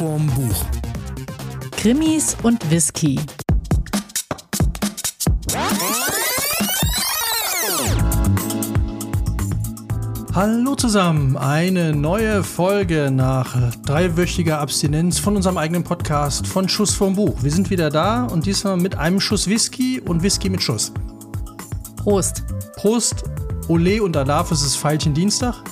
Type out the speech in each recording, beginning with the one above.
vorm Buch. Krimis und Whisky. Hallo zusammen, eine neue Folge nach dreiwöchiger Abstinenz von unserem eigenen Podcast von Schuss vom Buch. Wir sind wieder da und diesmal mit einem Schuss Whisky und Whisky mit Schuss. Prost. Prost, Ole und Alaf, es ist Feilchen Dienstag.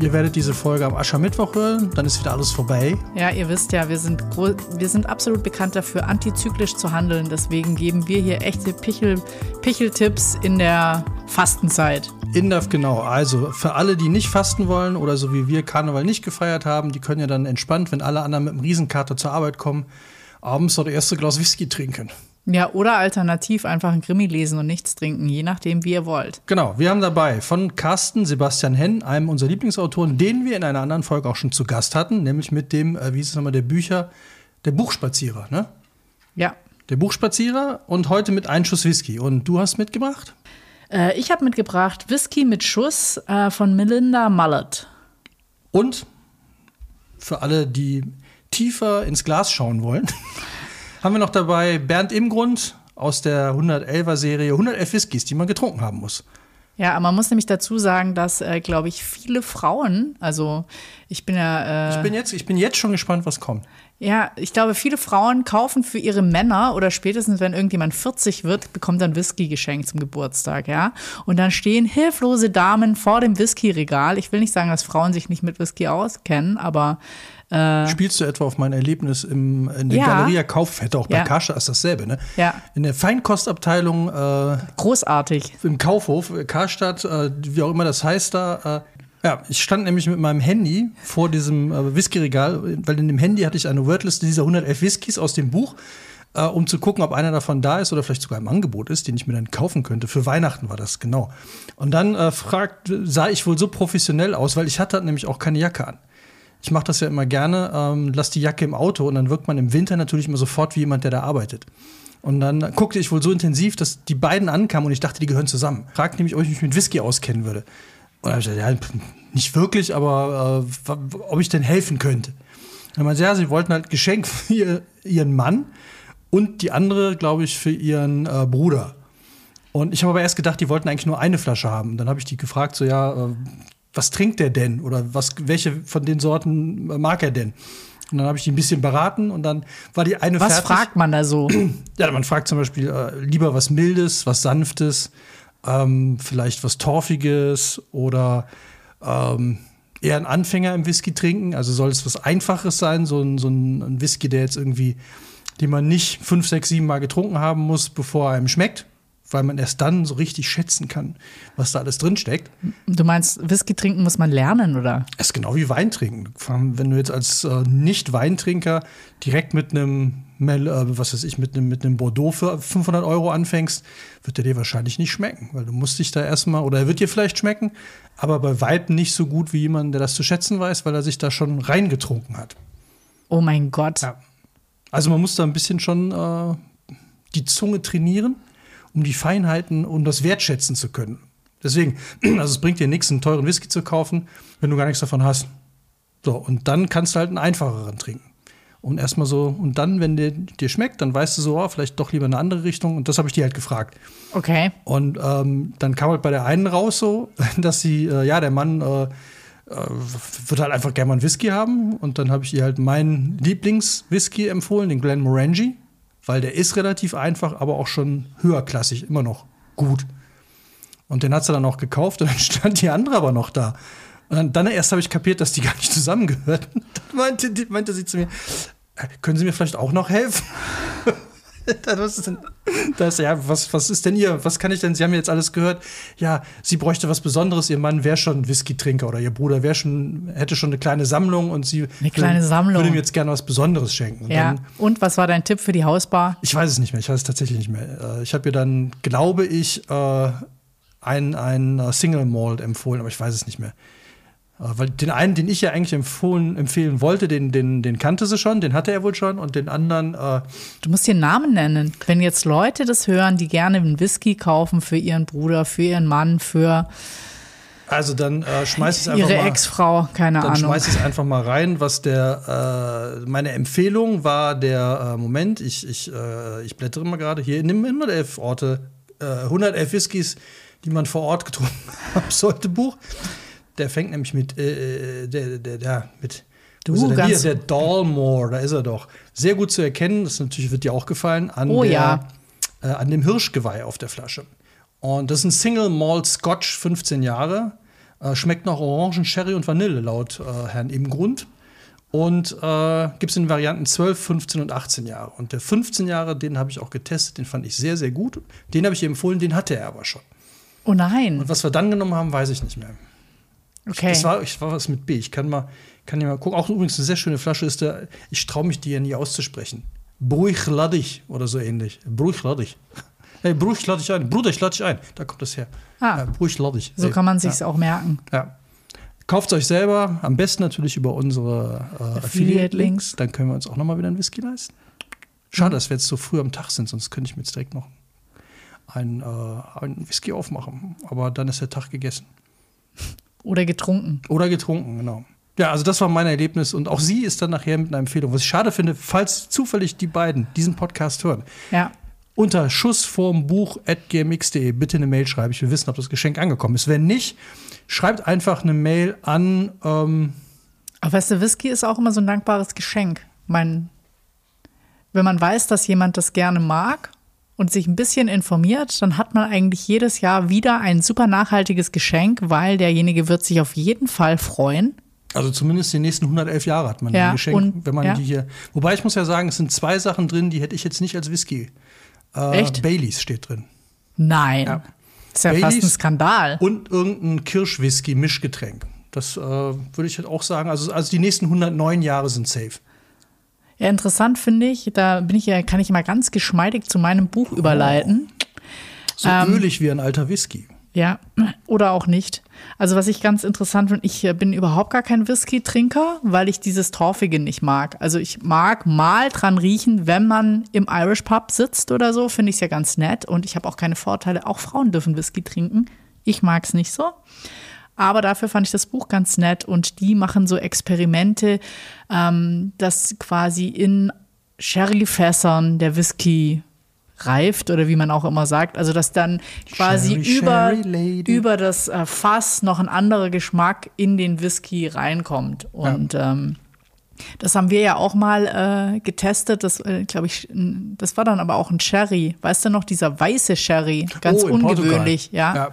Ihr werdet diese Folge am Aschermittwoch hören, dann ist wieder alles vorbei. Ja, ihr wisst ja, wir sind, wir sind absolut bekannt dafür, antizyklisch zu handeln. Deswegen geben wir hier echte Pichel, Picheltipps in der Fastenzeit. Indaf, genau. Also für alle, die nicht fasten wollen oder so wie wir Karneval nicht gefeiert haben, die können ja dann entspannt, wenn alle anderen mit dem Riesenkater zur Arbeit kommen, abends so das erste Glas Whisky trinken. Ja, oder alternativ einfach ein Krimi lesen und nichts trinken, je nachdem, wie ihr wollt. Genau, wir haben dabei von Carsten Sebastian Henn, einem unserer Lieblingsautoren, den wir in einer anderen Folge auch schon zu Gast hatten, nämlich mit dem, äh, wie ist es nochmal, der Bücher, der Buchspazierer, ne? Ja. Der Buchspazierer und heute mit einem Schuss Whisky. Und du hast mitgebracht? Äh, ich habe mitgebracht Whisky mit Schuss äh, von Melinda Mullet. Und für alle, die tiefer ins Glas schauen wollen, haben wir noch dabei Bernd Imgrund aus der 111er Serie 111 Whiskys, die man getrunken haben muss. Ja, aber man muss nämlich dazu sagen, dass, äh, glaube ich, viele Frauen, also ich bin ja. Äh, Ich bin, jetzt, ich bin jetzt schon gespannt, was kommt. Ja, ich glaube, viele Frauen kaufen für ihre Männer oder spätestens, wenn irgendjemand 40 wird, bekommt dann Whisky geschenkt zum Geburtstag, ja. Und dann stehen hilflose Damen vor dem Whisky-Regal. Ich will nicht sagen, dass Frauen sich nicht mit Whisky auskennen, aber Spielst du etwa auf mein Erlebnis im, in der Ja. Galeria Kauffette, auch bei Ja. Karstadt ist dasselbe, ne? Ja. In der Feinkostabteilung äh, großartig. im Kaufhof, äh, Karstadt, äh, wie auch immer das heißt da. Äh, ja, ich stand nämlich mit meinem Handy vor diesem äh, Whiskyregal, weil in dem Handy hatte ich eine Wordliste dieser 111 Whiskys aus dem Buch, äh, um zu gucken, ob einer davon da ist oder vielleicht sogar im Angebot ist, den ich mir dann kaufen könnte. Für Weihnachten war das, genau. Und dann äh, fragt, sah ich wohl so professionell aus, weil ich hatte nämlich auch keine Jacke an. Ich mache das ja immer gerne, ähm, lass die Jacke im Auto und dann wirkt man im Winter natürlich immer sofort wie jemand, der da arbeitet. Und dann guckte ich wohl so intensiv, dass die beiden ankamen und ich dachte, die gehören zusammen. Fragte nämlich, ob ich mich mit Whisky auskennen würde. Und dann hab ich gesagt, ja, nicht wirklich, aber äh, ob ich denn helfen könnte. Dann meinte ja, sie wollten halt Geschenk für ihr, ihren Mann und die andere, glaube ich, für ihren äh, Bruder. Und ich habe aber erst gedacht, die wollten eigentlich nur eine Flasche haben. Dann habe ich die gefragt, so ja, äh, was trinkt der denn? Oder was, welche von den Sorten äh, mag er denn? Und dann habe ich die ein bisschen beraten und dann war die eine Was fertig. fragt man da so? Ja, man fragt zum Beispiel äh, lieber was Mildes, was Sanftes, ähm, vielleicht was Torfiges oder ähm, eher ein Anfänger im Whisky trinken. Also soll es was Einfaches sein, so ein, so ein Whisky, der jetzt irgendwie, den man nicht fünf, sechs, sieben Mal getrunken haben muss, bevor er einem schmeckt, weil man erst dann so richtig schätzen kann, was da alles drin steckt. Du meinst, Whisky trinken muss man lernen, oder? Es ist genau wie Wein trinken. Wenn du jetzt als äh, Nicht-Weintrinker direkt mit einem, Mel- äh, was weiß ich, mit einem, mit einem Bordeaux für 500 Euro anfängst, wird der dir wahrscheinlich nicht schmecken, weil du musst dich da erstmal, oder er wird dir vielleicht schmecken, aber bei Weitem nicht so gut wie jemand, der das zu schätzen weiß, weil er sich da schon reingetrunken hat. Oh mein Gott. Ja. Also man muss da ein bisschen schon äh, die Zunge trainieren, um die Feinheiten und das wertschätzen zu können. Deswegen, also es bringt dir nichts, einen teuren Whisky zu kaufen, wenn du gar nichts davon hast. So, und dann kannst du halt einen einfacheren trinken. Und erstmal so, und dann, wenn der dir schmeckt, dann weißt du so, oh, vielleicht doch lieber eine andere Richtung. Und das habe ich dir halt gefragt. Okay. Und ähm, dann kam halt bei der einen raus so, dass sie, äh, ja, der Mann äh, äh, wird halt einfach gerne mal einen Whisky haben. Und dann habe ich ihr halt meinen Lieblingswhisky empfohlen, den Glenmorangie, weil der ist relativ einfach, aber auch schon höherklassig, immer noch gut. Und den hat sie dann auch gekauft und dann stand die andere aber noch da. Und dann, dann erst habe ich kapiert, dass die gar nicht zusammengehörten. Dann meinte, meinte sie zu mir, "Äh, können Sie mir vielleicht auch noch helfen? was ist denn das? Ja, was, was ist denn ihr? Was kann ich denn? Sie haben jetzt alles gehört. Ja, sie bräuchte was Besonderes. Ihr Mann wäre schon Whisky-Trinker oder ihr Bruder wäre schon, hätte schon eine kleine Sammlung und sie Eine kleine Sammlung. würde ihm jetzt gerne was Besonderes schenken. Und Ja. dann, Und was war dein Tipp für die Hausbar? ich weiß es nicht mehr. Ich weiß es tatsächlich nicht mehr. Äh, Ich habe ihr dann, glaube ich, äh, ein, ein äh, Single Malt empfohlen, aber ich weiß es nicht mehr. Äh, Weil den einen, den ich ja eigentlich empfohlen, empfehlen wollte, den, den, den kannte sie schon, den hatte er wohl schon und den anderen, äh, Du musst dir Namen nennen. Wenn jetzt Leute das hören, die gerne einen Whisky kaufen für ihren Bruder, für ihren Mann, für Also dann äh, schmeiß es einfach Ihre mal. Ex-Frau, keine Dann Ahnung. schmeiß es einfach mal rein, was der, äh, meine Empfehlung war der, äh, Moment, ich, ich, äh, ich blättere mal gerade hier, nimm 111 Orte, äh, 111 Whiskys, die man vor Ort getrunken haben sollte, Buch. Der fängt nämlich mit, äh, der, der, der, mit, Du, ist ganz- hier, der Dalmore, da ist er doch. Sehr gut zu erkennen, das natürlich wird dir auch gefallen, an, Oh der, ja. äh, an dem Hirschgeweih auf der Flasche. Und das ist ein Single Malt Scotch, 15 Jahre. Äh, schmeckt nach Orangen, Sherry und Vanille, laut äh, Herrn Ebengrund. Und äh, gibt es in Varianten 12, 15 und 18 Jahre. Und der 15 Jahre, den habe ich auch getestet, den fand ich sehr, sehr gut. Den habe ich empfohlen, den hatte er aber schon. oh nein. Und was wir dann genommen haben, weiß ich nicht mehr. Okay. Das war, ich war was mit B. Ich kann mal, kann ja mal gucken. Auch übrigens eine sehr schöne Flasche ist der, ich traue mich die ja nie auszusprechen. Bruichladdich oder so ähnlich. Bruichladdich. Hey, ich lade dich ein. Bruder, ich lade dich ein. Da kommt das her. Ah. Ja, Bruch, lade dich. so kann man sich's auch merken. Ja. Kauft euch selber, am besten natürlich über unsere äh, Affiliate-Links. Dann können wir uns auch nochmal wieder einen Whisky leisten. Schade, dass wir jetzt so früh am Tag sind, sonst könnte ich mir jetzt direkt noch einen, äh, einen Whisky aufmachen. Aber dann ist der Tag gegessen. Oder getrunken. Oder getrunken, genau. Ja, also das war mein Erlebnis und auch sie ist dann nachher mit einer Empfehlung. Was ich schade finde, falls zufällig die beiden diesen Podcast hören, Ja. unter Schuss vorm Buch at gmx.de bitte eine Mail schreiben. Ich will wissen, ob das Geschenk angekommen ist. Wenn nicht, schreibt einfach eine Mail an. Ähm, Aber weißt du, Whisky ist auch immer so ein dankbares Geschenk. Mein, wenn man weiß, dass jemand das gerne mag und sich ein bisschen informiert, dann hat man eigentlich jedes Jahr wieder ein super nachhaltiges Geschenk, weil derjenige wird sich auf jeden Fall freuen. also zumindest die nächsten 111 Jahre hat man Ja, ein Geschenk, und- wenn man ja. die hier. Wobei ich muss ja sagen, es sind zwei Sachen drin, die hätte ich jetzt nicht als Whisky. Äh, Echt? Baileys steht drin. Nein. Ja. Das ist ja fast ein Baileys Skandal. Und irgendein Kirschwhisky-Mischgetränk. Das äh, würde ich halt auch sagen. Also, also die nächsten 109 Jahre sind safe. Ja, interessant finde ich, da bin ich ja, kann ich mal ganz geschmeidig zu meinem Buch überleiten. So Ähm, ölig wie ein alter Whisky. Ja, oder auch nicht. Also was ich ganz interessant finde, ich bin überhaupt gar kein Whisky-Trinker, weil ich dieses Torfige nicht mag. Also ich mag mal dran riechen, wenn man im Irish Pub sitzt oder so, finde ich es ja ganz nett. Und ich habe auch keine Vorteile. Auch Frauen dürfen Whisky trinken. Ich mag es nicht so. Aber dafür fand ich das Buch ganz nett und die machen so Experimente, ähm, dass quasi in Sherryfässern der Whisky reift oder wie man auch immer sagt. Also dass dann quasi Sherry, über, Sherry über das äh, Fass noch ein anderer Geschmack in den Whisky reinkommt. Und ähm, das haben wir ja auch mal äh, getestet. Das, äh, glaube ich, das war dann aber auch ein Sherry. Weißt du noch, dieser weiße Sherry, ganz Oh, Portugal. ungewöhnlich, ja. Ja.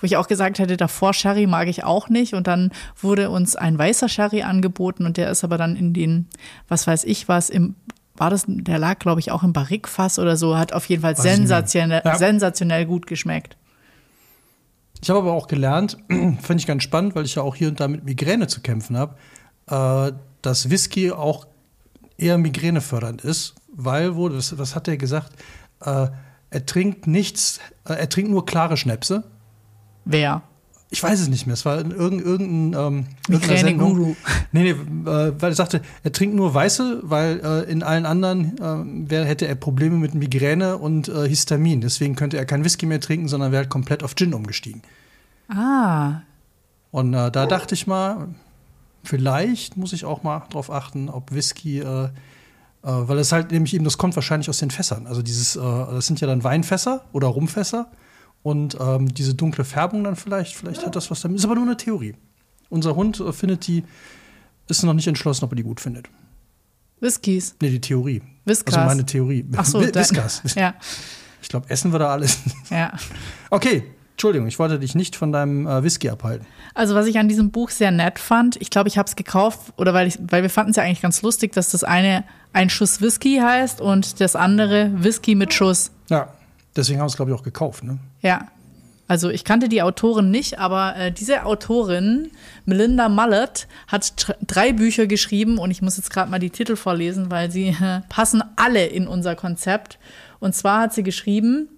Wo ich auch gesagt hätte, davor Sherry mag ich auch nicht. Und dann wurde uns ein weißer Sherry angeboten und der ist aber dann in den, was weiß ich was, im, war das, der lag, glaube ich, auch im Barrikfass oder so, hat auf jeden Fall sensationell, Ja. sensationell gut geschmeckt. Ich habe aber auch gelernt, fand ich ganz spannend, weil ich ja auch hier und da mit Migräne zu kämpfen habe, äh, dass Whisky auch eher migränefördernd ist, weil, wo, was, was hat er gesagt? Äh, er trinkt nichts, äh, er trinkt nur klare Schnäpse. Wer? Ich weiß es nicht mehr. Es war in irgendein, irgendein, ähm, Migräne-Guru. Nee, nee, äh, weil er sagte, er trinkt nur weiße, weil äh, in allen anderen äh, wär, hätte er Probleme mit Migräne und äh, Histamin. Deswegen könnte er kein Whisky mehr trinken, sondern wäre halt komplett auf Gin umgestiegen. Ah, Und äh, da dachte ich mal, vielleicht muss ich auch mal drauf achten, ob Whisky, äh, äh, weil es halt nämlich eben, das kommt wahrscheinlich aus den Fässern. Also dieses, äh, das sind ja dann Weinfässer oder Rumfässer. Und ähm, diese dunkle Färbung dann vielleicht, vielleicht hat das was damit. Ist aber nur eine Theorie. Unser Hund äh, findet die, ist noch nicht entschlossen, ob er die gut findet. Whiskys. Nee, die Theorie. Whiskas. Also meine Theorie. Ach so, Whiskas. Ja, Ich glaube, essen wir da alles. ja. Okay, Entschuldigung, ich wollte dich nicht von deinem äh, Whisky abhalten. Also was ich an diesem Buch sehr nett fand, ich glaube, ich habe es gekauft oder weil ich, weil wir fanden es ja eigentlich ganz lustig, dass das eine ein Schuss Whisky heißt und das andere Whisky mit Schuss. Ja, deswegen haben wir es, glaube ich, auch gekauft. Ne? Ja. Also ich kannte die Autorin nicht, aber äh, diese Autorin, Melinda Mullet, hat drei Bücher geschrieben und ich muss jetzt gerade mal die Titel vorlesen, weil sie äh, passen alle in unser Konzept. Und zwar hat sie geschrieben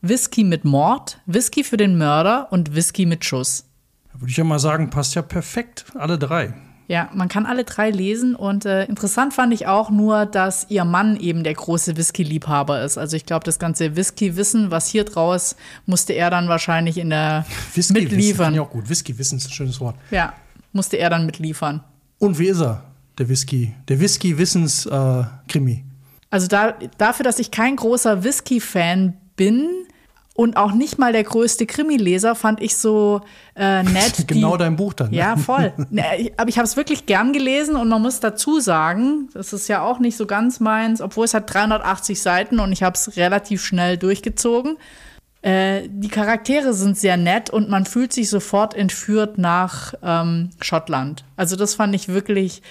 Whisky mit Mord, Whisky für den Mörder und Whisky mit Schuss. Da würde ich ja mal sagen, passt ja perfekt, alle drei. Ja, man kann alle drei lesen und äh, interessant fand ich auch nur, dass ihr Mann eben der große Whisky-Liebhaber ist. Also ich glaube, das ganze Whisky-Wissen, was hier draus, musste er dann wahrscheinlich in der Whisky mitliefern. Wissen, auch gut. Whisky Wissen ist ein schönes Wort. Ja, musste er dann mitliefern. Und wie ist er, der Whisky? Der Whisky Wissens äh. Also da, dafür, dass ich kein großer Whisky-Fan bin und auch nicht mal der größte Krimileser, fand ich so äh, nett. genau die, dein Buch dann. Ne? Ja, voll. Ne, Aber ich habe es wirklich gern gelesen und man muss dazu sagen, das ist ja auch nicht so ganz meins, obwohl es hat 380 Seiten und ich habe es relativ schnell durchgezogen. Äh, die Charaktere sind sehr nett und man fühlt sich sofort entführt nach ähm, Schottland. Also das fand ich wirklich.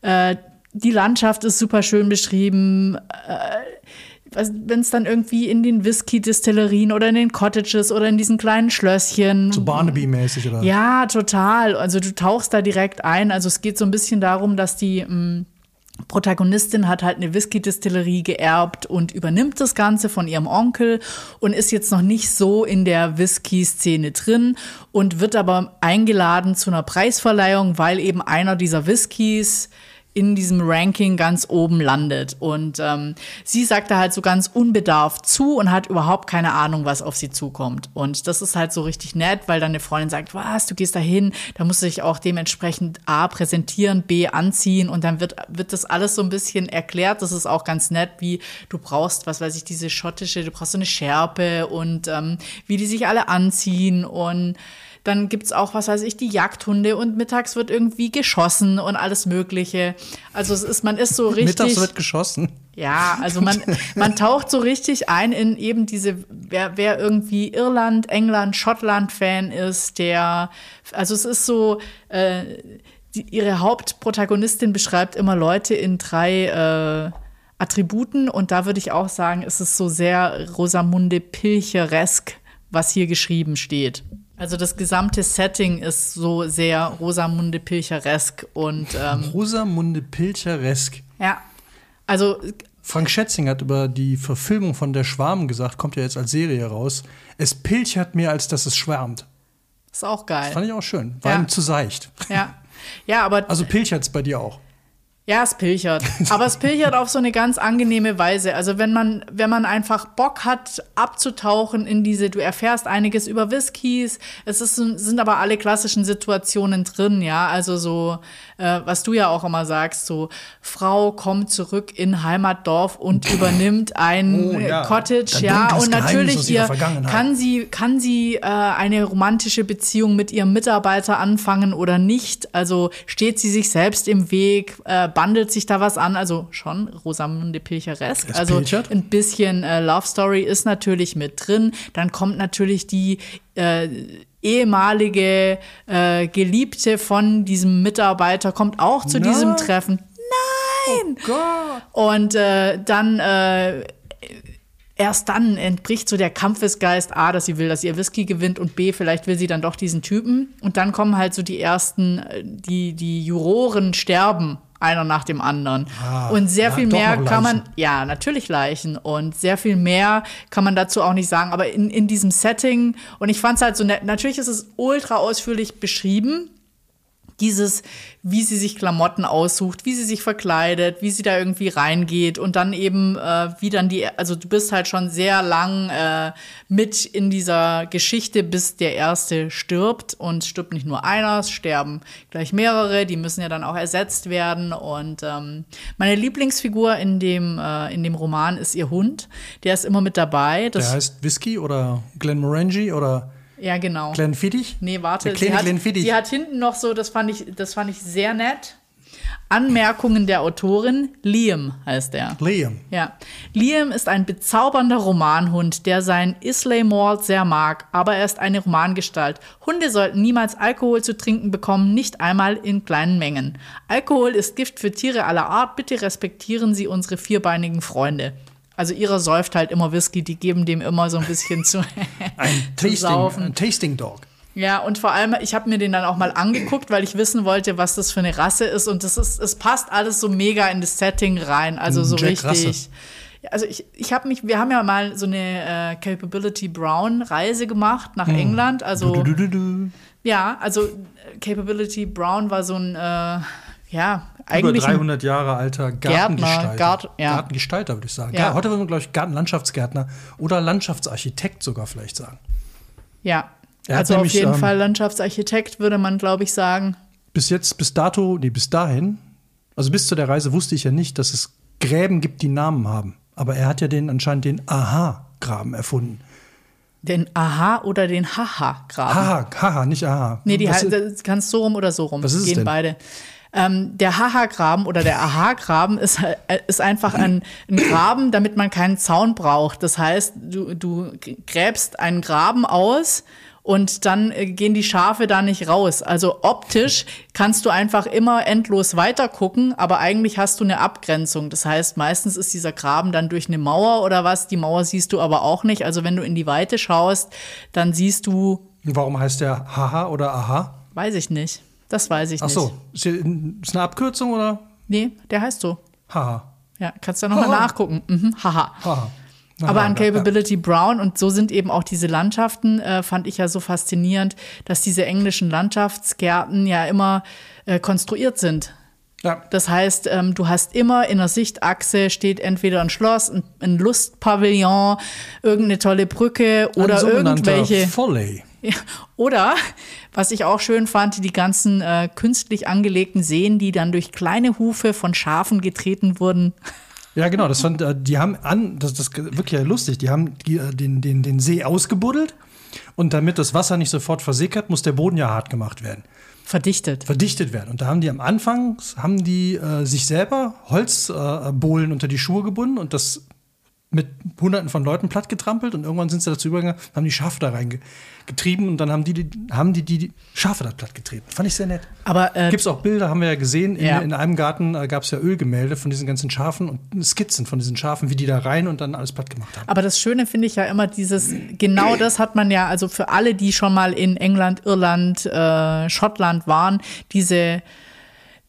Äh, die Landschaft ist super schön beschrieben. Wenn es dann irgendwie in den Whisky-Distillerien oder in den Cottages oder in diesen kleinen Schlösschen. So Barnaby-mäßig, oder? Ja, total. Also du tauchst da direkt ein. Also es geht so ein bisschen darum, dass die ähm, Protagonistin hat halt eine Whisky-Distillerie geerbt und übernimmt das Ganze von ihrem Onkel und ist jetzt noch nicht so in der Whisky-Szene drin und wird aber eingeladen zu einer Preisverleihung, weil eben einer dieser Whiskys in diesem Ranking ganz oben landet. Und ähm, sie sagt da halt so ganz unbedarft zu und hat überhaupt keine Ahnung, was auf sie zukommt. Und das ist halt so richtig nett, weil dann eine Freundin sagt, was, du gehst da hin, da musst du dich auch dementsprechend A präsentieren, B anziehen und dann wird, wird das alles so ein bisschen erklärt. Das ist auch ganz nett, wie du brauchst, was weiß ich, diese schottische, du brauchst so eine Schärpe und ähm, wie die sich alle anziehen und dann gibt's auch, was weiß ich, die Jagdhunde und mittags wird irgendwie geschossen und alles Mögliche. Also es ist, man ist so richtig. Mittags wird geschossen. Ja, also man, man taucht so richtig ein in eben diese, wer, wer irgendwie Irland, England, Schottland-Fan ist, der, also es ist so, äh, die, ihre Hauptprotagonistin beschreibt immer Leute in drei äh, Attributen und da würde ich auch sagen, es ist so sehr Rosamunde Pilcheresk, was hier geschrieben steht. Also das gesamte Setting ist so sehr Rosamunde Pilcheresk und ähm, Rosamunde Pilcheresk. ja, also Frank Schätzing hat über die Verfilmung von Der Schwarm gesagt, kommt ja jetzt als Serie raus. Es pilchert mehr, als dass es schwärmt. ist auch geil. Fand ich auch schön. War Ja. ihm zu seicht. Ja. Ja, aber Also pilchert's bei dir auch. Ja, es pilchert. Aber es pilchert auf so eine ganz angenehme Weise. Also wenn man, wenn man einfach Bock hat, abzutauchen in diese, du erfährst einiges über Whiskys. Es ist, sind aber alle klassischen Situationen drin, ja. Also so, äh, was du ja auch immer sagst, so Frau kommt zurück in Heimatdorf und übernimmt ein Oh, ja. Cottage, Ein ja. Und natürlich ihr Vergangenheit. kann sie, kann sie äh, eine romantische Beziehung mit ihrem Mitarbeiter anfangen oder nicht? Also steht sie sich selbst im Weg, äh, bandelt sich da was an? Also schon Rosamunde Pilcheresk. Es Also pilchert. ein bisschen äh, Love Story ist natürlich mit drin. Dann kommt natürlich die äh, ehemalige äh, Geliebte von diesem Mitarbeiter, kommt auch zu Nein. diesem Treffen. Nein! Und äh, dann äh, erst dann entbricht so der Kampfesgeist, A, dass sie will, dass ihr Whisky gewinnt und B, vielleicht will sie dann doch diesen Typen. Und dann kommen halt so die ersten, äh, die, die Juroren sterben, einer nach dem anderen. und sehr ja, viel mehr kann man, ja, natürlich Leichen. Und sehr viel mehr kann man dazu auch nicht sagen. Aber in, in diesem Setting, und ich fand es halt so nett, natürlich ist es ultra ausführlich beschrieben, dieses, wie sie sich Klamotten aussucht, wie sie sich verkleidet, wie sie da irgendwie reingeht und dann eben, äh, wie dann die, also du bist halt schon sehr lang äh, mit in dieser Geschichte, bis der Erste stirbt und stirbt nicht nur einer, es sterben gleich mehrere, die müssen ja dann auch ersetzt werden und ähm, meine Lieblingsfigur in dem, äh, in dem Roman ist ihr Hund, der ist immer mit dabei. Das, Der heißt Whisky oder Glenmorangie oder ja, genau. Glenfiddich? Nee, warte. Sie, hat, sie hat hinten noch so, das fand ich, das fand ich sehr nett. Anmerkungen der Autorin. Liam heißt er. Liam. Ja. Liam ist ein bezaubernder Romanhund, der sein Islay Malt sehr mag, aber er ist eine Romangestalt. Hunde sollten niemals Alkohol zu trinken bekommen, nicht einmal in kleinen Mengen. Alkohol ist Gift für Tiere aller Art, bitte respektieren Sie unsere vierbeinigen Freunde. Also ihrer säuft halt immer Whisky, die geben dem immer so ein bisschen zu. Ein Zu Tasting, ein Tasting Dog. Ja, und vor allem, ich habe mir den dann auch mal angeguckt, weil ich wissen wollte, was das für eine Rasse ist. Und das ist, es passt alles so mega in das Setting rein. Also so Jack richtig. Russell. Also ich, ich habe mich, wir haben ja mal so eine äh, Capability Brown Reise gemacht nach England. Also Du, du, du, du. ja, also äh, Capability Brown war so ein äh, ja Über eigentlich ein 300 Jahre alter Gartengestalter. Gart- ja. Gartengestalter, würde ich sagen. Ja. Heute würde man, glaube ich, Gartenlandschaftsgärtner oder Landschaftsarchitekt sogar vielleicht sagen. ja. Er Also auf nämlich, jeden ähm, Fall Landschaftsarchitekt würde man, glaube ich, sagen. Bis jetzt, bis dato, nee, bis dahin, also bis zu der Reise wusste ich ja nicht, dass es Gräben gibt, die Namen haben. Aber er hat ja den anscheinend den Aha-Graben erfunden. Den Aha oder den Haha-Graben. Haha, haha, nicht Aha. Nee, die das kannst so rum oder so rum. Was ist es Gehen denn? beide. Ähm, der Haha-Graben oder der Aha-Graben ist, äh, ist einfach ein, ein Graben, damit man keinen Zaun braucht. Das heißt, du, du gräbst einen Graben aus und dann äh, gehen die Schafe da nicht raus. Also optisch kannst du einfach immer endlos weiter gucken, aber eigentlich hast du eine Abgrenzung. Das heißt, meistens ist dieser Graben dann durch eine Mauer oder was. Die Mauer siehst du aber auch nicht. Also wenn du in die Weite schaust, dann siehst du, Warum heißt der Haha oder Aha? weiß ich nicht. Das weiß ich Ach nicht. so, ist eine Abkürzung oder? Nee, der heißt so. Haha. Ja, kannst du ja nochmal nachgucken. Mhm, haha. Haha. Aber Aha, an ja, ja. Capability Brown und so sind eben auch diese Landschaften, äh, fand ich ja so faszinierend, dass diese englischen Landschaftsgärten ja immer äh, konstruiert sind. Ja, Das heißt, ähm, du hast immer in der Sichtachse steht entweder ein Schloss, ein, ein Lustpavillon, irgendeine tolle Brücke oder irgendwelche. Foley. Ja, Oder, was ich auch schön fand, die ganzen äh, künstlich angelegten Seen, die dann durch kleine Hufe von Schafen getreten wurden. Ja, genau, das fand, äh, die haben an, das das ist wirklich lustig, die haben die, äh, den, den, den See ausgebuddelt und damit das Wasser nicht sofort versickert, muss der Boden ja hart gemacht werden, Verdichtet. verdichtet werden. Und da haben die am Anfang, haben die äh, sich selber Holzbohlen äh, unter die Schuhe gebunden und das mit hunderten von Leuten platt getrampelt und irgendwann sind sie dazu übergegangen, haben die Schafe da reingetrieben und dann haben die, die, haben die, die, die Schafe da platt getreten. Fand ich sehr nett. Aber äh, Gibt es auch Bilder, haben wir ja gesehen. In, Ja. in einem Garten äh, gab es ja Ölgemälde von diesen ganzen Schafen und Skizzen von diesen Schafen, wie die da rein und dann alles platt gemacht haben. Aber das Schöne finde ich ja immer dieses, genau das hat man ja, also für alle, die schon mal in England, Irland, äh, Schottland waren, diese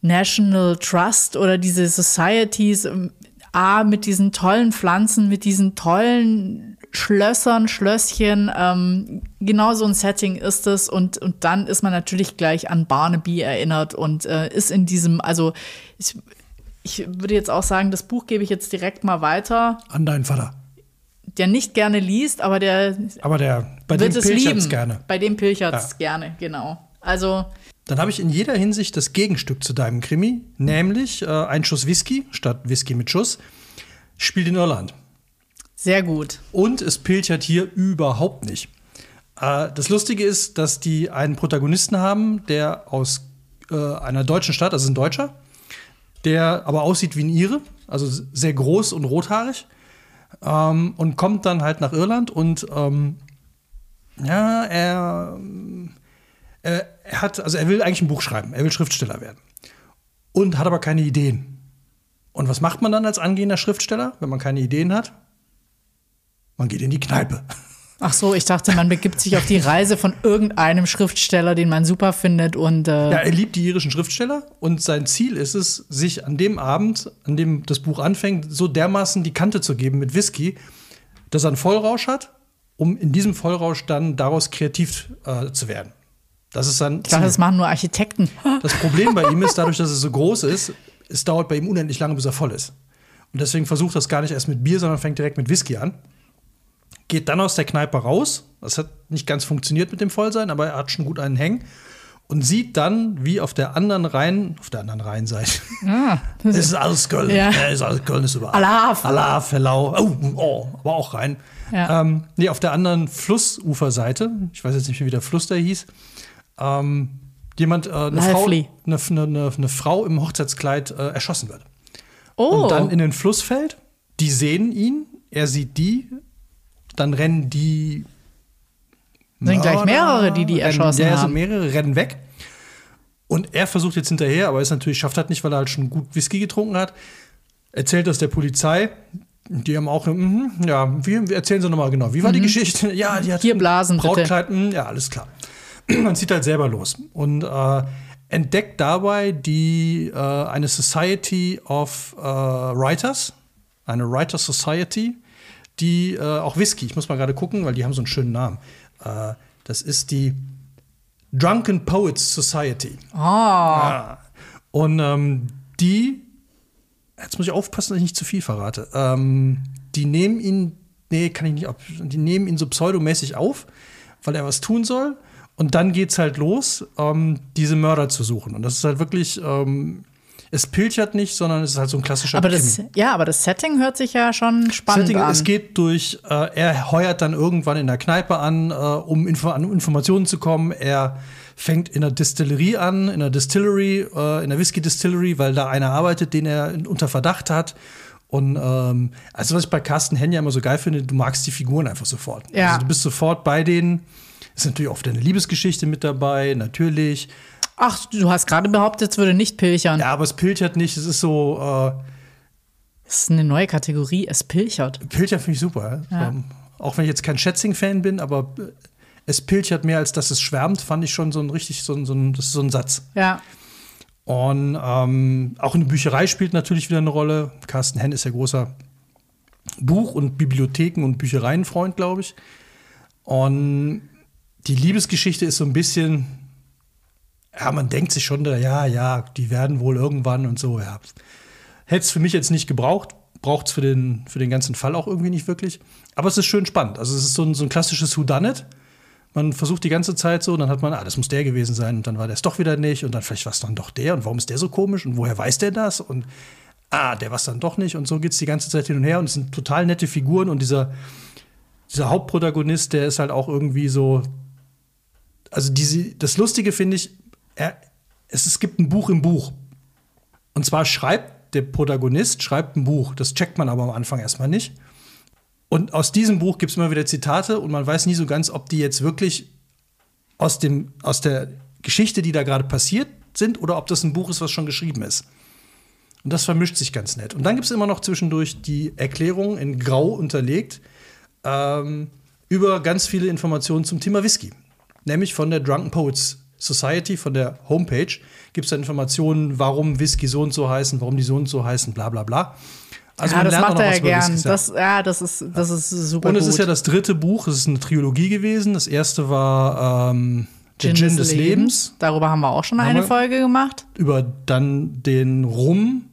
National Trust oder diese Societies, ähm, A, mit diesen tollen Pflanzen, mit diesen tollen Schlössern, Schlösschen, ähm, genau so ein Setting ist es und, und dann ist man natürlich gleich an Barnaby erinnert und äh, ist in diesem, also ich, ich würde jetzt auch sagen, das Buch gebe ich jetzt direkt mal weiter An deinen Vater. der nicht gerne liest, aber der Aber der, bei dem wird es pilchert's lieben. gerne. Bei dem pilchert's Ja. gerne, genau. Also, Dann habe ich in jeder Hinsicht das Gegenstück zu deinem Krimi, nämlich äh, ein Schuss Whisky statt Whisky mit Schuss, spielt in Irland. sehr gut. Und es pilchert hier überhaupt nicht. Äh, das Lustige ist, dass die einen Protagonisten haben, der aus äh, einer deutschen Stadt, also ein Deutscher, der aber aussieht wie ein Ire, also sehr groß und rothaarig, ähm, und kommt dann halt nach Irland und ähm, ja, er, er, er hat, also er will eigentlich ein Buch schreiben, er will Schriftsteller werden und hat aber keine Ideen. Und was macht man dann als angehender Schriftsteller, wenn man keine Ideen hat? Man geht in die Kneipe. Ach so, ich dachte, man begibt sich auf die Reise von irgendeinem Schriftsteller, den man super findet und äh, Ja, er liebt die irischen Schriftsteller und sein Ziel ist es, sich an dem Abend, an dem das Buch anfängt, so dermaßen die Kante zu geben mit Whisky, dass er einen Vollrausch hat, um in diesem Vollrausch dann daraus kreativ äh, zu werden. Das ist sein ich dachte, das machen nur Architekten. Das Problem bei ihm ist, dadurch, dass es so groß ist, es dauert bei ihm unendlich lange, bis er voll ist. Und deswegen versucht er es gar nicht erst mit Bier, sondern fängt direkt mit Whisky an. Geht dann aus der Kneipe raus. Das hat nicht ganz funktioniert mit dem Vollsein, aber er hat schon gut einen Hängen. Und sieht dann, wie auf der anderen Rhein, auf der anderen Rheinseite. es ist alles Köln. Ja. Ja. ist alles Köln ist überall. Alaf. Alaf, Hellau. Oh, oh, aber auch rein. Ja. Ähm, nee, auf der anderen Flussuferseite, ich weiß jetzt nicht mehr, wie der Fluss da hieß, ähm, jemand, äh, eine, Frau, eine, eine, eine Frau im Hochzeitskleid äh, erschossen wird. Oh, Und dann in den Fluss fällt. Die sehen ihn, er sieht die, dann rennen die. Sind gleich mehrere, die die rennen, erschossen ja, es sind haben. mehrere, rennen weg. Und er versucht jetzt hinterher, aber ist natürlich, schafft das nicht, weil er halt schon gut Whisky getrunken hat. Erzählt das der Polizei. Die haben auch, mhm, ja, wie, erzählen Sie nochmal genau. Wie war die Geschichte? Ja, die hat Mhm. Hier blasen, bitte. Brautkleid, mhm, ja, alles klar. Man zieht halt selber los und äh, entdeckt dabei die äh, eine Society of äh, Writers, eine Writer Society, die äh, auch Whisky, ich muss mal gerade gucken, weil die haben so einen schönen Namen. Äh, das ist die Drunken Poets Society. Oh. Ja. Und ähm, die, jetzt muss ich aufpassen, dass ich nicht zu viel verrate. Ähm, die nehmen ihn, nee, kann ich nicht ab, die nehmen ihn so pseudomäßig auf, weil er was tun soll. Und dann geht's halt los, ähm, diese Mörder zu suchen. Und das ist halt wirklich, ähm, es pilchert nicht, sondern es ist halt so ein klassischer aber das, Ja, aber das Setting hört sich ja schon spannend Setting, an. Es geht durch, äh, er heuert dann irgendwann in der Kneipe an, äh, um Info an Informationen zu kommen. Er fängt in der Distillerie an, in der Distillery, äh, in der Whisky Distillery, weil da einer arbeitet, den er unter Verdacht hat. Und ähm, also was ich bei Carsten Henn ja immer so geil finde, du magst die Figuren einfach sofort. Ja. Also du bist sofort bei denen. Ist natürlich oft eine Liebesgeschichte mit dabei, natürlich. Ach, du hast gerade behauptet, es würde nicht pilchern. Ja, aber es pilchert nicht. Es ist so. Äh, das ist eine neue Kategorie. Es pilchert. Pilchert finde ich super. Ja. Ja. Auch wenn ich jetzt kein Schätzing-Fan bin, aber äh, es pilchert mehr, als dass es schwärmt, fand ich schon so ein richtig, so ein, so ein, das ist so ein Satz. Ja. Und ähm, auch in der Bücherei spielt natürlich wieder eine Rolle. Carsten Henn ist ja großer Buch- und Bibliotheken- und Büchereienfreund, glaube ich. Und die Liebesgeschichte ist so ein bisschen, ja, man denkt sich schon, ja, ja, die werden wohl irgendwann und so, ja. Hätte es für mich jetzt nicht gebraucht, braucht es für den, für den ganzen Fall auch irgendwie nicht wirklich. Aber es ist schön spannend. Also es ist so ein, so ein klassisches Whodunit. Man versucht die ganze Zeit so, und dann hat man, ah, das muss der gewesen sein, und dann war der es doch wieder nicht, und dann vielleicht war es dann doch der, und warum ist der so komisch, und woher weiß der das? Und ah, der war es dann doch nicht, und so geht es die ganze Zeit hin und her, und es sind total nette Figuren, und dieser, dieser Hauptprotagonist, der ist halt auch irgendwie so, also diese, das Lustige finde ich, er, es, es gibt ein Buch im Buch. Und zwar schreibt der Protagonist, schreibt ein Buch. Das checkt man aber am Anfang erstmal nicht. Und aus diesem Buch gibt es immer wieder Zitate und man weiß nie so ganz, ob die jetzt wirklich aus, dem, aus der Geschichte, die da gerade passiert, sind oder ob das ein Buch ist, was schon geschrieben ist. Und das vermischt sich ganz nett. Und dann gibt es immer noch zwischendurch die Erklärung in Grau unterlegt ähm, über ganz viele Informationen zum Thema Whisky nämlich von der Drunken Poets Society, von der Homepage, gibt es da Informationen, warum Whisky so und so heißen, warum die so und so heißen, bla bla bla. Also ja, das macht er ja gern. Das, ja, das ist, das ist super. Und es gut. ist ja das dritte Buch, es ist eine Trilogie gewesen. Das erste war ähm, Der Gin, Gin des, des Lebens. Lebens. Darüber haben wir auch schon haben eine Folge gemacht. Über dann den Rum,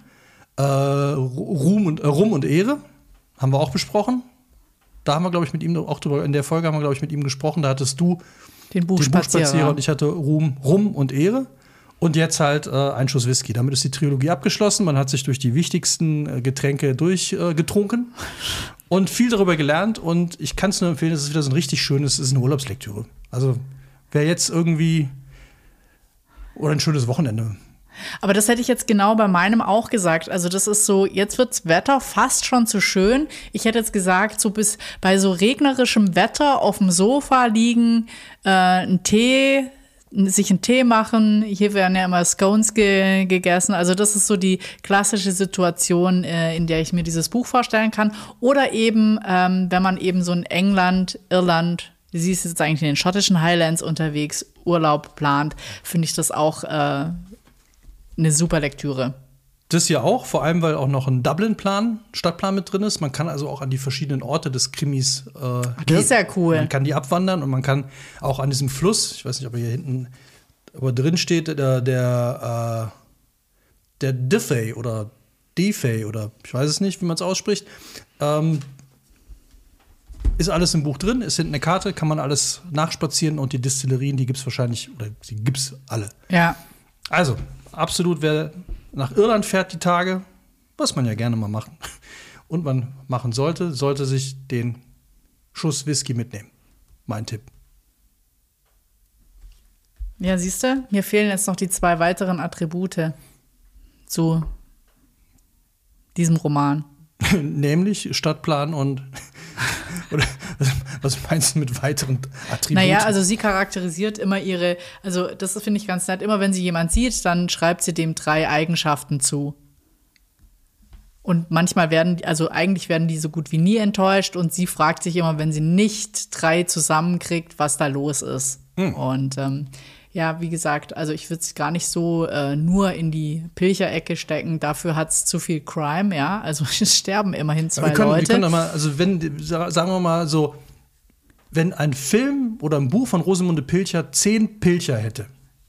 äh, Ruhm und, äh, Rum und Ehre haben wir auch besprochen. Da haben wir, glaube ich, mit ihm auch drüber, in der Folge haben wir, glaube ich, mit ihm gesprochen. Da hattest du den Buchspazierer. Den Buchspazierer und ich hatte Ruhm, Rum und Ehre. Und jetzt halt äh, ein Schuss Whisky. Damit ist die Trilogie abgeschlossen. Man hat sich durch die wichtigsten äh, Getränke durchgetrunken äh, und viel darüber gelernt. Und ich kann es nur empfehlen, es ist wieder so ein richtig schönes, es ist eine Urlaubslektüre. Also wer jetzt irgendwie oder ein schönes Wochenende aber das hätte ich jetzt genau bei meinem auch gesagt. Also das ist so, jetzt wirds Wetter fast schon zu schön. Ich hätte jetzt gesagt, so bis bei so regnerischem Wetter auf dem Sofa liegen, äh, einen Tee, sich einen Tee machen. Hier werden ja immer Scones ge gegessen. Also das ist so die klassische Situation, äh, in der ich mir dieses Buch vorstellen kann. Oder eben, ähm, wenn man eben so in England, Irland, sie ist jetzt eigentlich in den schottischen Highlands unterwegs, Urlaub plant, finde ich das auch äh, eine super Lektüre. Das hier auch, vor allem weil auch noch ein Dublin-Plan, Stadtplan mit drin ist. Man kann also auch an die verschiedenen Orte des Krimis äh, Ach, Das ist ja cool. Man kann die abwandern und man kann auch an diesem Fluss, ich weiß nicht, ob er hier hinten aber drin steht, der, der, äh, der Diffey oder Defey oder ich weiß es nicht, wie man es ausspricht. Ähm, ist alles im Buch drin, ist hinten eine Karte, kann man alles nachspazieren und die Distillerien, die gibt es wahrscheinlich, oder die gibt es alle. Ja. Also, absolut, wer nach Irland fährt die Tage, was man ja gerne mal machen und man machen sollte, sollte sich den Schuss Whisky mitnehmen. Mein Tipp. Ja, siehst du, mir fehlen jetzt noch die zwei weiteren Attribute zu diesem Roman. Nämlich Stadtplan und oder was meinst du mit weiteren Attributen? Naja, also sie charakterisiert immer ihre, also das finde ich ganz nett, immer wenn sie jemand sieht, dann schreibt sie dem drei Eigenschaften zu. Und manchmal werden, also eigentlich werden die so gut wie nie enttäuscht und sie fragt sich immer, wenn sie nicht drei zusammenkriegt, was da los ist. Hm. Und ähm, Ja, wie gesagt, also ich würde es gar nicht so äh, nur in die Pilcherecke stecken. Dafür hat es zu viel Crime, ja. Also es sterben immerhin zwei wir können, Leute. Wir können doch mal, also wenn, sagen wir mal so, wenn ein Film oder ein Buch von Rosamunde Pilcher zehn Pilcher hätte,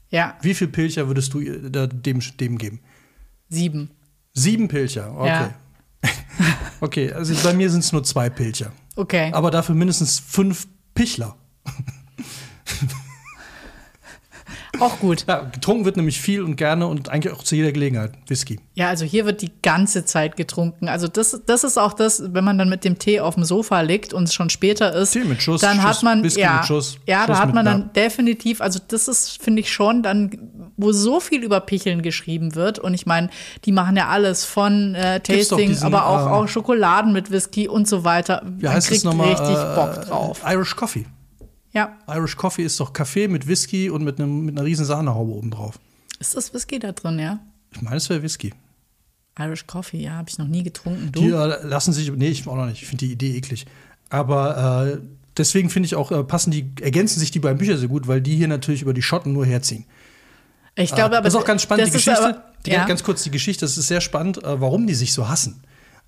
ja, wie viel Pilcher würdest du dem, dem geben? sieben. Sieben Pilcher, okay. Ja. okay, also bei mir sind es nur zwei Pilcher. Okay. Aber dafür mindestens fünf Pichler. Auch gut. Ja, getrunken wird nämlich viel und gerne und eigentlich auch zu jeder Gelegenheit. Whisky. Ja, also hier wird die ganze Zeit getrunken. Also das, das ist auch das, wenn man dann mit dem Tee auf dem Sofa liegt und es schon später ist, Tee mit Schuss, dann Schuss, hat man Whisky ja, mit Schuss, ja, da Schuss hat mit- man dann ja. definitiv, also das ist finde ich schon dann, wo so viel über Picheln geschrieben wird und ich meine, die machen ja alles von äh, Tasting, diesen, aber auch, ähm, auch Schokoladen mit Whisky und so weiter. Wie man heißt kriegt es nochmal? richtig Äh, Bock drauf. Irish Coffee. Ja, Irish Coffee ist doch Kaffee mit Whisky und mit, einem, mit einer riesen Sahnehaube oben drauf. ist das Whisky da drin, ja? Ich meine, es wäre Whisky. Irish Coffee, ja, habe ich noch nie getrunken. Du? Die äh, lassen sich, nee, ich auch noch nicht. Ich finde die Idee eklig. Aber äh, deswegen finde ich auch, äh, passen die, ergänzen sich die beiden Bücher sehr gut, weil die hier natürlich über die Schotten nur herziehen. ich glaube, aber das ist auch ganz spannend, die Geschichte. aber- die, ja. Ganz kurz die Geschichte, das ist sehr spannend, äh, warum die sich so hassen.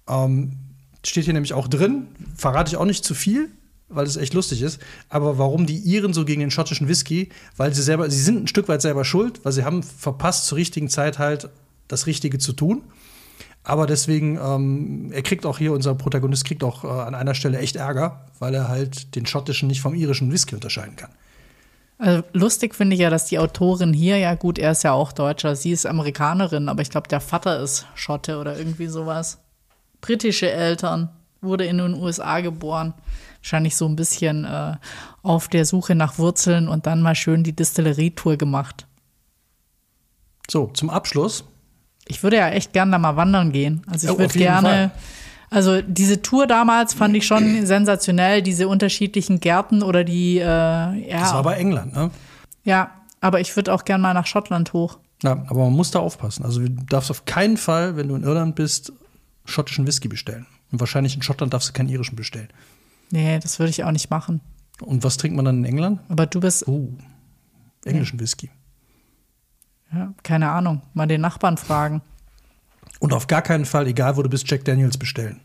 Ähm, steht hier nämlich auch drin, verrate ich auch nicht zu viel, weil es echt lustig ist, aber warum die Iren so gegen den schottischen Whisky, weil sie selber, sie sind ein Stück weit selber schuld, weil sie haben verpasst, zur richtigen Zeit halt das Richtige zu tun. Aber deswegen, ähm, er kriegt auch hier, unser Protagonist kriegt auch äh, an einer Stelle echt Ärger, weil er halt den schottischen nicht vom irischen Whisky unterscheiden kann. Also lustig finde ich ja, dass die Autorin hier, ja gut, er ist ja auch Deutscher, sie ist Amerikanerin, aber ich glaube, der Vater ist Schotte oder irgendwie sowas. Britische Eltern, wurde in den USA geboren. Wahrscheinlich so ein bisschen äh, auf der Suche nach Wurzeln und dann mal schön die Distillerie-Tour gemacht. So, zum Abschluss Ich würde ja echt gerne da mal wandern gehen. Also ich Oh, würde gerne. Fall. Also diese Tour damals fand ich schon sensationell, diese unterschiedlichen Gärten oder die, äh, ja. Das war bei England, ne? Ja, aber ich würde auch gern mal nach Schottland hoch. Ja, aber man muss da aufpassen. Also du darfst auf keinen Fall, wenn du in Irland bist, schottischen Whisky bestellen. Und wahrscheinlich in Schottland darfst du keinen irischen bestellen. Nee, das würde ich auch nicht machen. Und was trinkt man dann in England? Aber du bist, Oh, englischen Whisky. ja, keine Ahnung, mal den Nachbarn fragen. Und auf gar keinen Fall, egal wo du bist, Jack Daniels bestellen.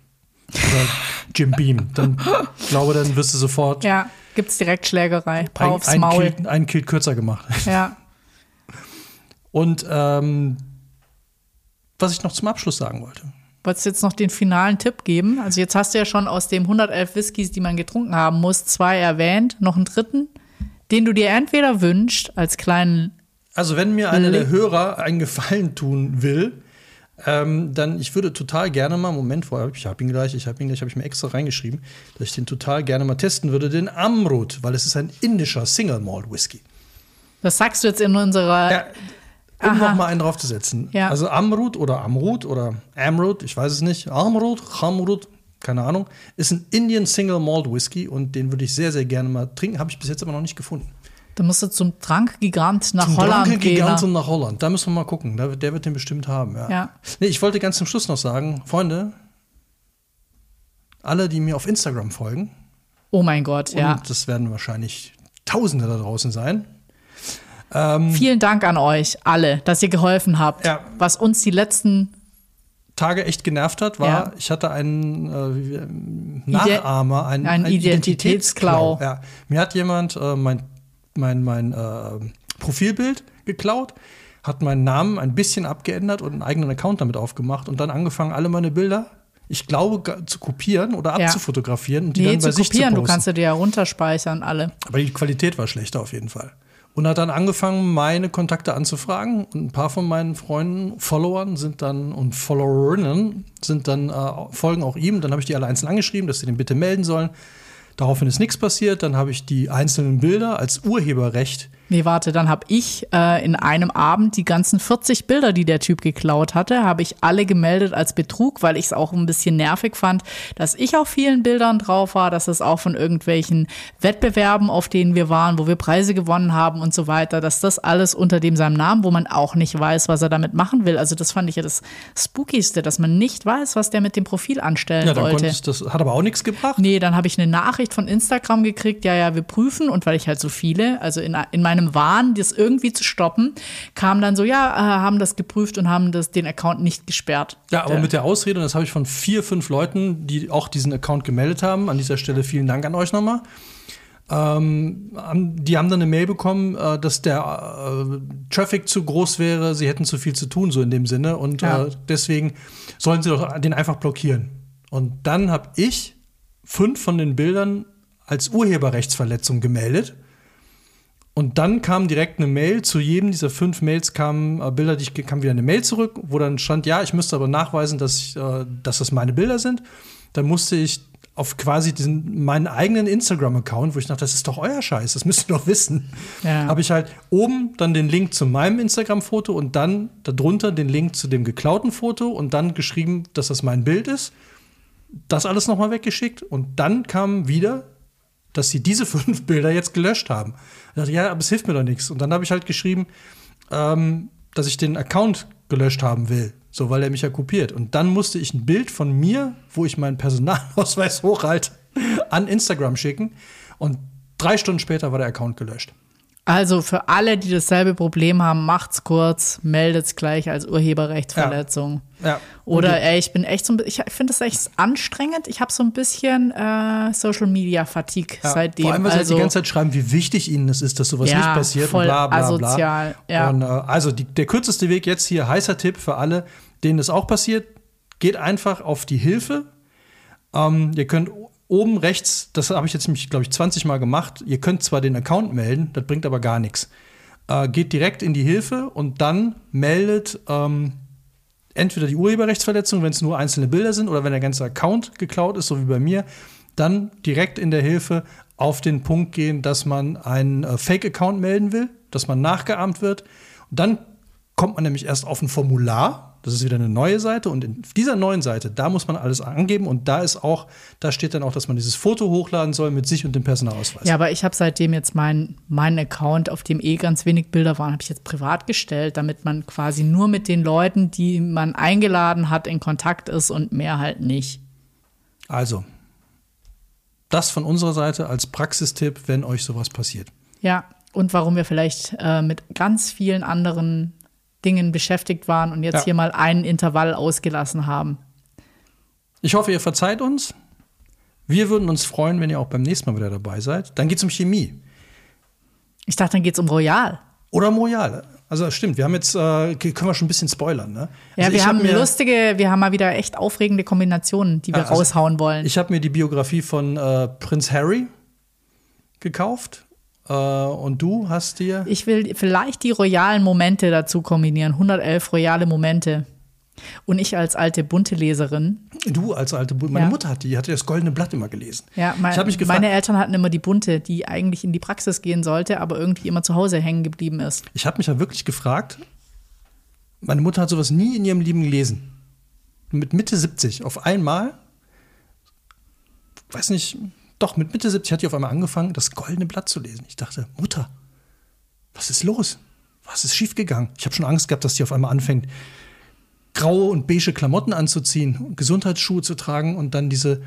Oder Jim Beam. Dann glaube, dann wirst du sofort Ja, gibt's direkt Schlägerei. Ein, aufs ein, Maul. Kill, ein Kill kürzer gemacht. Ja. Und ähm, was ich noch zum Abschluss sagen wollte. Wolltest du jetzt noch den finalen Tipp geben? Also jetzt hast du ja schon aus dem 111 Whiskys, die man getrunken haben muss, zwei erwähnt, noch einen dritten, den du dir entweder wünschst als kleinen Also, wenn mir einer der Hörer einen Gefallen tun will, ähm, dann ich würde total gerne mal, Moment, vorher, ich habe ihn gleich, ich habe ihn gleich, habe ich mir extra reingeschrieben, dass ich den total gerne mal testen würde, den Amrut, weil es ist ein indischer Single Malt Whisky. Das sagst du jetzt in unserer. Ja, um Aha. noch mal einen draufzusetzen. Ja. Also Amrut oder Amrut oder Amrut, ich weiß es nicht, Amrut, Amrut, keine Ahnung, ist ein Indian Single Malt Whisky und den würde ich sehr, sehr gerne mal trinken, habe ich bis jetzt aber noch nicht gefunden. Da musst du zum Trankgigant nach Zum Holland gehen. Gigant ne? und nach Holland. Da müssen wir mal gucken. Der, der wird den bestimmt haben. Ja. Ja. Nee, ich wollte ganz zum Schluss noch sagen, Freunde, alle, die mir auf Instagram folgen, Oh mein Gott, ja. und das werden wahrscheinlich Tausende da draußen sein. Vielen Dank an euch alle, dass ihr geholfen habt. Ja. Was uns die letzten Tage echt genervt hat, war, Ja. ich hatte einen äh, ähm, Nachahmer, einen, Ein Identitätsklau. Ja. Mir hat jemand äh, mein, mein, mein äh, Profilbild geklaut, hat meinen Namen ein bisschen abgeändert und einen eigenen Account damit aufgemacht und dann angefangen, alle meine Bilder, ich glaube, zu kopieren oder Ja. abzufotografieren und die Nee, dann bei zu sich kopieren, zu du posten. kannst sie dir ja runterspeichern, alle. Aber die Qualität war schlechter auf jeden Fall. Und hat dann angefangen, meine Kontakte anzufragen. Und ein paar von meinen Freunden, Followern sind dann und Followerinnen sind dann, äh, folgen auch ihm. Dann habe ich die alle einzeln angeschrieben, dass sie den bitte melden sollen. Daraufhin ist nichts passiert. Dann habe ich die einzelnen Bilder als Urheberrecht Nee, warte, dann habe ich äh, in einem Abend die ganzen 40 Bilder, die der Typ geklaut hatte, habe ich alle gemeldet als Betrug, weil ich es auch ein bisschen nervig fand, dass ich auf vielen Bildern drauf war, dass es auch von irgendwelchen Wettbewerben, auf denen wir waren, wo wir Preise gewonnen haben und so weiter, dass das alles unter dem seinem Namen, wo man auch nicht weiß, was er damit machen will. Also das fand ich ja das Spookigste, dass man nicht weiß, was der mit dem Profil anstellen Ja, dann wollte. konntest, das hat aber auch nichts gebracht. Nee, dann habe ich eine Nachricht von Instagram gekriegt, ja, ja, wir prüfen. Und weil ich halt so viele, also in, in meiner einem Wahn, das irgendwie zu stoppen, kam dann so, ja, äh, haben das geprüft und haben das, den Account nicht gesperrt. Ja, aber mit der Ausrede, und das habe ich von vier, fünf Leuten, die auch diesen Account gemeldet haben. An dieser Stelle vielen Dank an euch nochmal. Ähm, die haben dann eine Mail bekommen, äh, dass der äh, Traffic zu groß wäre, sie hätten zu viel zu tun, so in dem Sinne. Und ja. äh, deswegen sollen sie doch den einfach blockieren. Und dann habe ich fünf von den Bildern als Urheberrechtsverletzung gemeldet. Und dann kam direkt eine Mail, zu jedem dieser fünf Mails kamen äh, Bilder, die ich, kam wieder eine Mail zurück, wo dann stand, ja, ich müsste aber nachweisen, dass, ich, äh, dass das meine Bilder sind. Dann musste ich auf quasi diesen, meinen eigenen Instagram-Account, wo ich dachte, das ist doch euer Scheiß, das müsst ihr doch wissen. Ja. Habe ich halt oben dann den Link zu meinem Instagram-Foto und dann darunter den Link zu dem geklauten Foto und dann geschrieben, dass das mein Bild ist. Das alles nochmal weggeschickt und dann kam wieder, dass sie diese fünf Bilder jetzt gelöscht haben. Ich dachte, ja, aber es hilft mir doch nichts. Und dann habe ich halt geschrieben, ähm, dass ich den Account gelöscht haben will. So, weil er mich ja kopiert. Und dann musste ich ein Bild von mir, wo ich meinen Personalausweis hochhalte, an Instagram schicken. Und drei Stunden später war der Account gelöscht. Also für alle, die dasselbe Problem haben, macht's kurz, meldet's gleich als Urheberrechtsverletzung. Ja. ja. Oder ey, ich bin echt so ein ich finde das echt anstrengend. Ich habe so ein bisschen äh, Social Media Fatigue ja. seitdem. Vor allem, weil also, sie die ganze Zeit schreiben, wie wichtig ihnen es ist, dass sowas ja, nicht passiert voll und bla bla bla. Asozial. Ja. Und, äh, also die, der kürzeste Weg jetzt hier, heißer Tipp für alle, denen das auch passiert, geht einfach auf die Hilfe. Ähm, ihr könnt oben rechts, das habe ich jetzt nämlich, glaube ich, 20 Mal gemacht. Ihr könnt zwar den Account melden, das bringt aber gar nichts. Äh, geht direkt in die Hilfe und dann meldet ähm, entweder die Urheberrechtsverletzung, wenn es nur einzelne Bilder sind, oder wenn der ganze Account geklaut ist, so wie bei mir, dann direkt in der Hilfe auf den Punkt gehen, dass man einen äh, Fake-Account melden will, dass man nachgeahmt wird. Und dann kommt man nämlich erst auf ein Formular, das ist wieder eine neue Seite und in dieser neuen Seite, da muss man alles angeben und da ist auch, da steht dann auch, dass man dieses Foto hochladen soll mit sich und dem Personalausweis. Ja, aber ich habe seitdem jetzt meinen mein Account, auf dem eh ganz wenig Bilder waren, habe ich jetzt privat gestellt, damit man quasi nur mit den Leuten, die man eingeladen hat, in Kontakt ist und mehr halt nicht. Also, das von unserer Seite als Praxistipp, wenn euch sowas passiert. Ja, und warum wir vielleicht äh, mit ganz vielen anderen Dingen beschäftigt waren und jetzt ja. hier mal einen Intervall ausgelassen haben. Ich hoffe, ihr verzeiht uns. Wir würden uns freuen, wenn ihr auch beim nächsten Mal wieder dabei seid. Dann geht es um Chemie. Ich dachte, dann geht es um Royal. Oder um Royal. Also stimmt, wir haben jetzt, äh, können wir schon ein bisschen spoilern, ne? Ja, also wir haben hab lustige, wir haben mal wieder echt aufregende Kombinationen, die wir also raushauen wollen. Ich habe mir die Biografie von äh, Prinz Harry gekauft. Äh, und du hast dir? Ich will vielleicht die royalen Momente dazu kombinieren. 111 royale Momente. Und ich als alte bunte Leserin. Du als alte bunte. Meine ja. Mutter hat die, hatte das goldene Blatt immer gelesen. Ja, mein, meine Eltern hatten immer die bunte, die eigentlich in die Praxis gehen sollte, aber irgendwie immer zu Hause hängen geblieben ist. Ich habe mich ja wirklich gefragt, meine Mutter hat sowas nie in ihrem Leben gelesen. Mit Mitte 70 auf einmal, weiß nicht, doch, mit Mitte 70 hat die auf einmal angefangen, das goldene Blatt zu lesen. Ich dachte, Mutter, was ist los? Was ist schiefgegangen? Ich habe schon Angst gehabt, dass die auf einmal anfängt, graue und beige Klamotten anzuziehen, Gesundheitsschuhe zu tragen und dann diese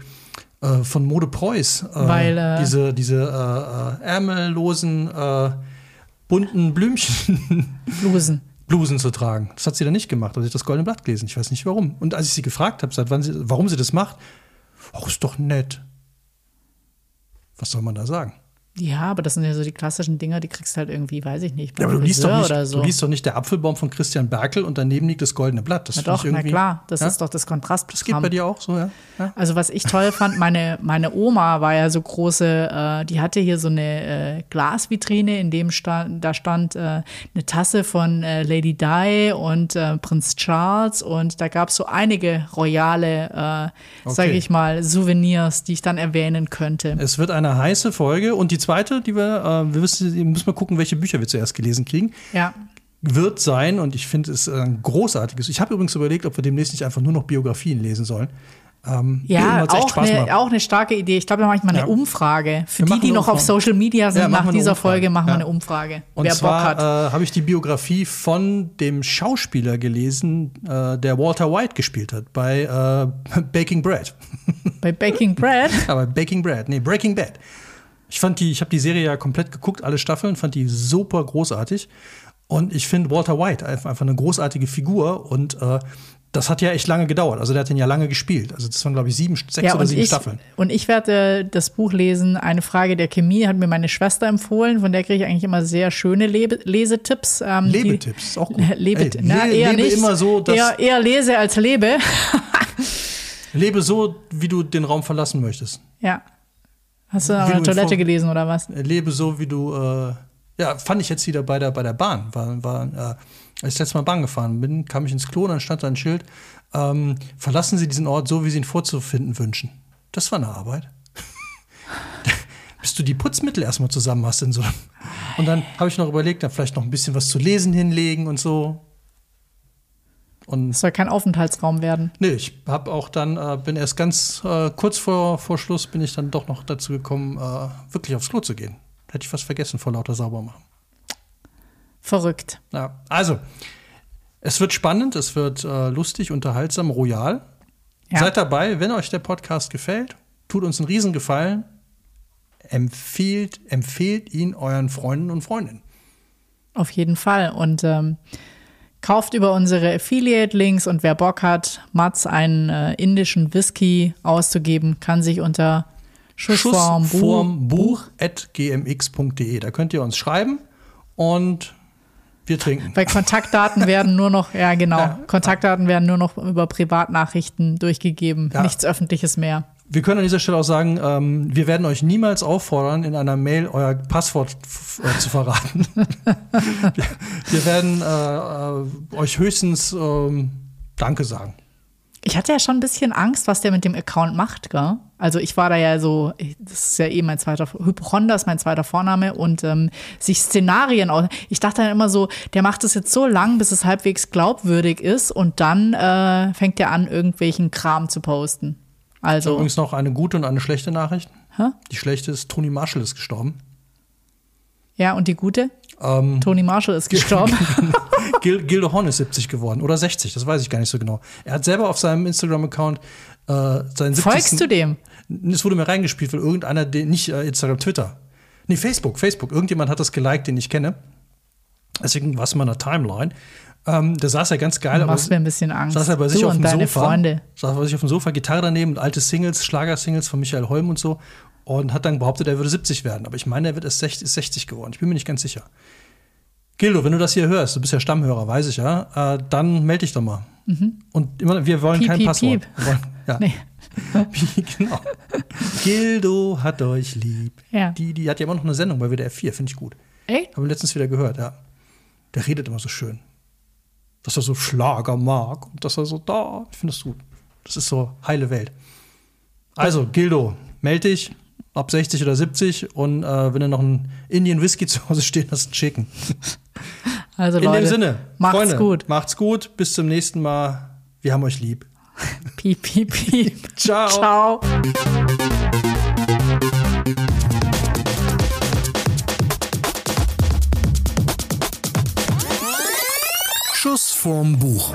äh, von Mode Preuß, äh, Weil, äh, diese, diese äh, äh, ärmellosen, äh, bunten Blümchen. Blusen. Blusen zu tragen. Das hat sie dann nicht gemacht. Also ich das Goldene Blatt gelesen. Ich weiß nicht warum. Und als ich sie gefragt habe, seit wann sie, warum sie das macht, ach, ist doch nett. Was soll man da sagen? Ja, aber das sind ja so die klassischen Dinger, die kriegst halt irgendwie, weiß ich nicht. Ja, aber du liest, doch nicht so. du liest doch nicht der Apfelbaum von Christian Berkel und daneben liegt das goldene Blatt. Das na doch, na klar, das ja? ist doch das Kontrast. Das geht bei dir auch so, ja? ja? Also was ich toll fand, meine, meine Oma war ja so große, äh, die hatte hier so eine äh, Glasvitrine, in dem stand, da stand äh, eine Tasse von äh, Lady Di und äh, Prinz Charles und da gab es so einige royale, äh, okay. sage ich mal, Souvenirs, die ich dann erwähnen könnte. Es wird eine heiße Folge und die zweite, die wir, äh, wir müssen, müssen mal gucken, welche Bücher wir zuerst gelesen kriegen. Ja. Wird sein, und ich finde es ein großartiges. Ich habe übrigens überlegt, ob wir demnächst nicht einfach nur noch Biografien lesen sollen. Ähm, ja, auch eine, auch eine starke Idee. Ich glaube, wir machen mal eine ja. Umfrage. Für die, die noch auf Social Media sind, ja, nach dieser Folge machen wir eine Umfrage. Und wer zwar, Bock hat. Äh, habe ich die Biografie von dem Schauspieler gelesen, äh, der Walter White gespielt hat bei äh, Baking Bread. Bei Baking Bread? Aber Baking Bread, nee, Breaking Bad. Ich fand die, ich habe die Serie ja komplett geguckt, alle Staffeln, fand die super großartig. Und ich finde Walter White einfach eine großartige Figur und äh, das hat ja echt lange gedauert. Also der hat den ja lange gespielt. Also das waren, glaube ich, sieben, sechs Ja, oder sieben ich, Staffeln. und ich werde das Buch lesen. Eine Frage der Chemie hat mir meine Schwester empfohlen. Von der kriege ich eigentlich immer sehr schöne Lebe Lesetipps. Ähm, Lebetipps, ist auch gut. Lebe, Ey, na, le- eher lebe nicht. immer so, dass eher, eher lese als lebe. lebe so, wie du den Raum verlassen möchtest. ja. Hast du du der Toilette gelesen oder was? Lebe so, wie du. Äh, ja, fand ich jetzt wieder bei der, bei der Bahn. War, war, äh, als ich letztes Mal Bahn gefahren bin, kam ich ins Klo und dann stand da ein Schild: ähm, Verlassen Sie diesen Ort so, wie Sie ihn vorzufinden wünschen. Das war eine Arbeit. Bis du die Putzmittel erstmal zusammen hast in so. Und dann habe ich noch überlegt, da vielleicht noch ein bisschen was zu lesen hinlegen und so. Und Es soll kein Aufenthaltsraum werden. Nee, ich habe auch dann, äh, bin erst ganz äh, kurz vor, vor Schluss, bin ich dann doch noch dazu gekommen, äh, wirklich aufs Klo zu gehen. Hätte ich fast vergessen vor lauter Saubermachen. Verrückt. Ja, also, es wird spannend, es wird äh, lustig, unterhaltsam, royal. Ja. Seid dabei, wenn euch der Podcast gefällt, tut uns einen Riesengefallen, empfiehlt, empfehlt ihn euren Freunden und Freundinnen. Auf jeden Fall. Und ähm, kauft über unsere Affiliate-Links und wer Bock hat, Mats einen äh, indischen Whisky auszugeben, kann sich unter Schussform, Buch, Schussformbuch.gmx.de. Da könnt ihr uns schreiben und wir trinken. Bei Kontaktdaten werden nur noch, ja genau, Ja. Kontaktdaten werden nur noch über Privatnachrichten durchgegeben, Ja. nichts Öffentliches mehr. Wir können an dieser Stelle auch sagen, ähm, wir werden euch niemals auffordern, in einer Mail euer Passwort äh, zu verraten. wir, wir werden äh, äh, euch höchstens ähm, Danke sagen. Ich hatte ja schon ein bisschen Angst, was der mit dem Account macht, gell? Also ich war da ja so, das ist ja eh mein zweiter, Hypochonder ist mein zweiter Vorname und ähm, sich Szenarien aus. Ich dachte dann immer so, der macht es jetzt so lang, bis es halbwegs glaubwürdig ist und dann äh, fängt er an, irgendwelchen Kram zu posten. Also, Übrigens noch eine gute und eine schlechte Nachricht. hä? Die schlechte ist, Tony Marshall ist gestorben. ja, und die gute? Ähm, Tony Marshall ist gestorben. Gil Gildo Horn ist 70 geworden oder 60, das weiß ich gar nicht so genau. Er hat selber auf seinem Instagram-Account äh, seinen 70. Folgst du dem? Es wurde mir reingespielt, weil irgendeiner, den nicht äh, Instagram, Twitter. Nee, Facebook, Facebook. Irgendjemand hat das geliked, den ich kenne. Deswegen war es in meiner Timeline. Ähm, der saß ja ganz geil, machst mir ein bisschen Angst. saß er bei sich du auf dem Sofa. Freunde. Saß bei sich auf dem Sofa, Gitarre daneben und alte Singles, Schlagersingles von Michael Holm und so. Und hat dann behauptet, er würde 70 werden. Aber ich meine, er wird erst 60, ist 60 geworden. Ich bin mir nicht ganz sicher. Gildo, wenn du das hier hörst, du bist ja Stammhörer, weiß ich ja, äh, dann melde dich doch mal. Und immer, wir wollen Piep, kein piep, Passwort. piep. Wir wollen, ja. Nee. genau. Gildo hat euch lieb. Ja. Die, die hat ja immer noch eine Sendung bei WDR 4, finde ich gut. Echt? Haben wir letztens wieder gehört, ja. Der redet immer so schön. Dass er so Schlager mag und dass er so da. Ich finde das gut. Das ist so heile Welt. Also, Gildo, melde dich ab 60 oder 70 und äh, wenn du noch einen Indian Whisky zu Hause stehen hast, einen schicken. Also In Leute, dem Sinne, macht's Freunde, gut. Macht's gut. Bis zum nächsten Mal. Wir haben euch lieb. Piep, piep, piep. Ciao. Ciao. Schuss vorm Buch.